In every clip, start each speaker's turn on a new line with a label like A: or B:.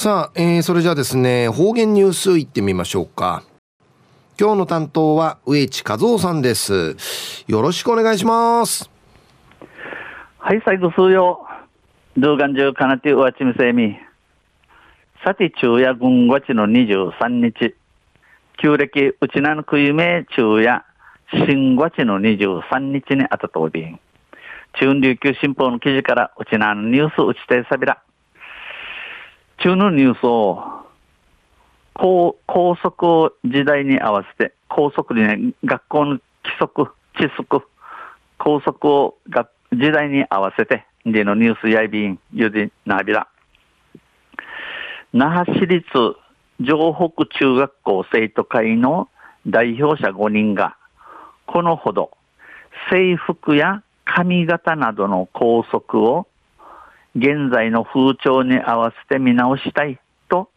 A: さあ、えー、それじゃあですね、方言ニュースいってみましょうか。今日の担当は植地和夫さんです。よろしくお願いします。
B: はい、最後数曜。動画中かなてうわちみせみ。さて、昼夜軍ごちの23日。旧暦うちなのくゆめ昼夜新ごちの23日にあたとおびん。中琉球新報の記事からうちなのニュースうちてさびら。中のニュースを高高速時代に合わせて、高速にね、学校の規則、知則、高速をが時代に合わせて、でのニュースやいびん、ゆでなびら。那覇市立城北中学校生徒会の代表者5人が、このほど制服や髪型などの校則を現在の風潮に合わせて見直したいと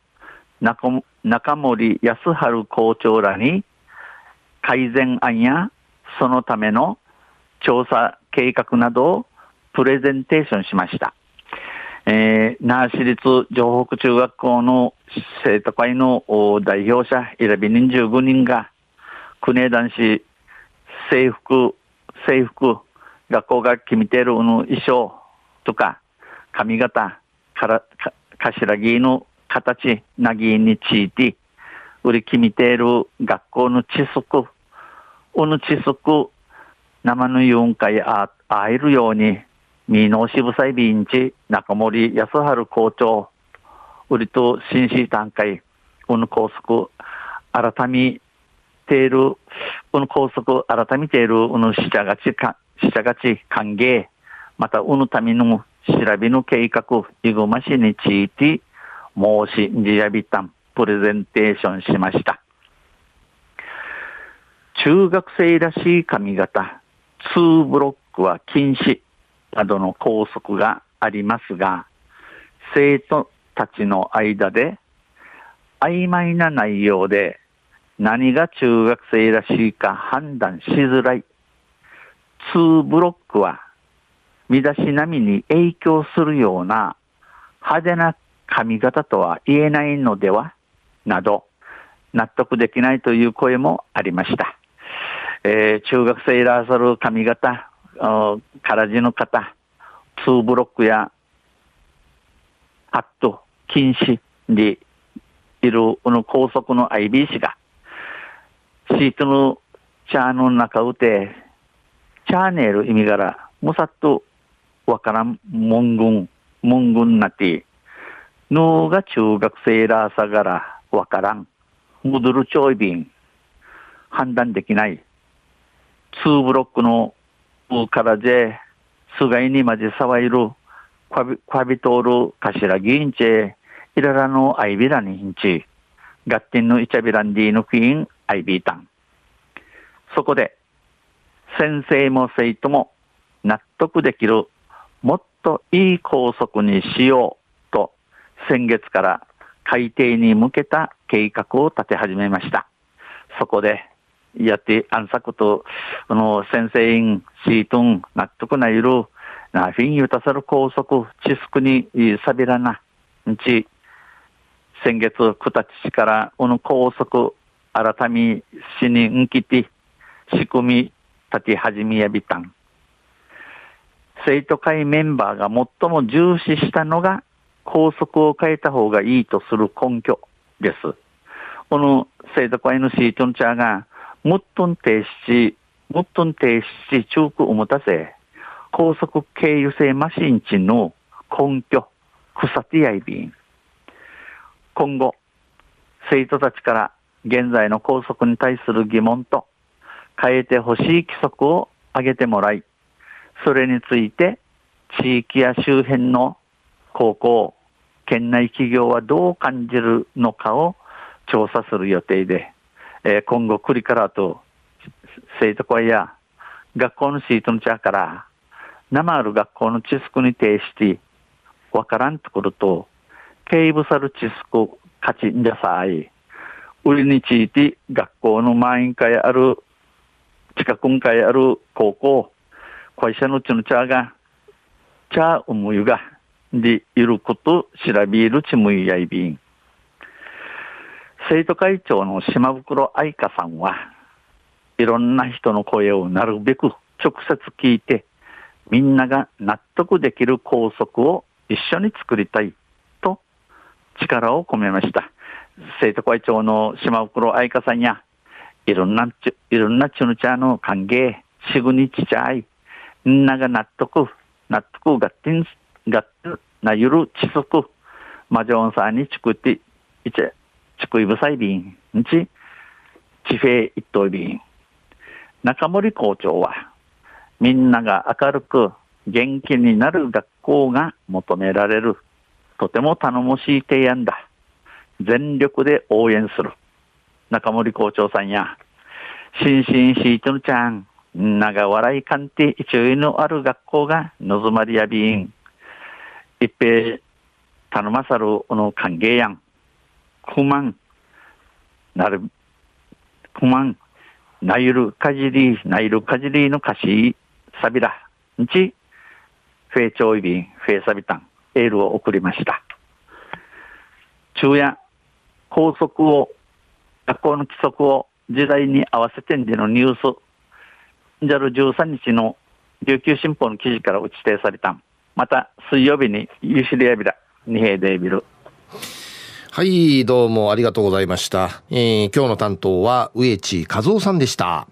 B: 中森康春校長らに改善案やそのための調査計画などをプレゼンテーションしました。えー、那覇市立城北中学校の生徒会の代表者、選び人15人が、国枝男子制服、制服、学校が決めている衣装とか、髪型、からか頭木の形、なぎについて、売り決めている学校の知識、おの知識、生の4回あ会えるように、みのしぶさいびんち、中森康春校長、売りと新市段階、この高速、改めている、この高速、改めている、この死者がちか、死者がち歓迎、また、このための調べの計画、いぐましについて、申し、じやびたん、プレゼンテーションしました。中学生らしい髪型、2ブロックは禁止などの校則がありますが、生徒たちの間で曖昧な内容で何が中学生らしいか判断しづらい。2ブロックは身だしなみに影響するような派手な髪型とは言えないのではなど、納得できないという声もありました。えー、中学生いらっしゃる髪型、からじの方、2ブロックやハット、禁止にいるこの高速の IB 氏が、シートのチャーの中うて、チャーネル意味柄、むさっとわからん文言、文言なて、脳が中学生らさがら、わからん、戻るちょいびん、判断できない、ツーブロックの、うからぜ、すがいにまじさわいる、かび、かびとる、かしらぎんちいららのあいびらにんち、がってんのいちゃびらんでいぬきん、あいびーたん。そこで、先生も生徒も、納得できる、もっといい校則にしようと先月から改定に向けた計画を立て始めました。そこでやって暗殺と、この先生員、シートン、納得ないるなフィンユタサル高速、地スクにサビラナ、んち、先月、九田市から、この高速、改めしにんきて、仕組み立て始めやびたん。生徒会メンバーが最も重視したのが、高速を変えた方がいいとする根拠です。この生徒会のシートンチャーが、もっとん停止、もっとん停止中区を持たせ、高速経由性マシン値の根拠、草手やいびん。今後、生徒たちから現在の高速に対する疑問と変えてほしい規則を挙げてもらい、それについて地域や周辺の高校、県内企業はどう感じるのかを調査する予定で、えー、今後、クリカラと生徒会や学校のシートの茶から生ある学校の知識に呈して、わからんところと、警部さる知識勝ちんじゃさい。売りについて学校の満員会ある、近くん会ある高校、会社のうちの茶が、茶うむゆが、でいること調べるちむいやいびん。生徒会長の島袋愛香さんは、いろんな人の声をなるべく直接聞いて、みんなが納得できる校則を一緒に作りたいと力を込めました。生徒会長の島袋愛香さんや、いろんな、いろんなチュヌチャーの歓迎、しぐにちちゃい、みんなが納得、納得がってん、がってなゆるちそく、マジョンさんにちくって、いち、ちくいぶさいびん、んち、地平一等びん。中森校長は、みんなが明るく元気になる学校が求められる。とても頼もしい提案だ。全力で応援する。中森校長さんや、心身シートのちゃん、みんなが笑い鑑定一応のある学校が望まりやびん。一平、頼まさるおの歓迎やん。不満、なる、不満、なゆるかじり、なゆるかじりの歌詞、サビラ、んち、フェイチョイビン、フェイサビタン、エールを送りました。昼夜、校則を、学校の規則を時代に合わせてんでのニュース、13日の琉球新報の記事から打ち定された。また、水曜日にユシリアビラ、二平デービル。
A: はい、どうもありがとうございました。えー、今日の担当は植地和夫さんでした。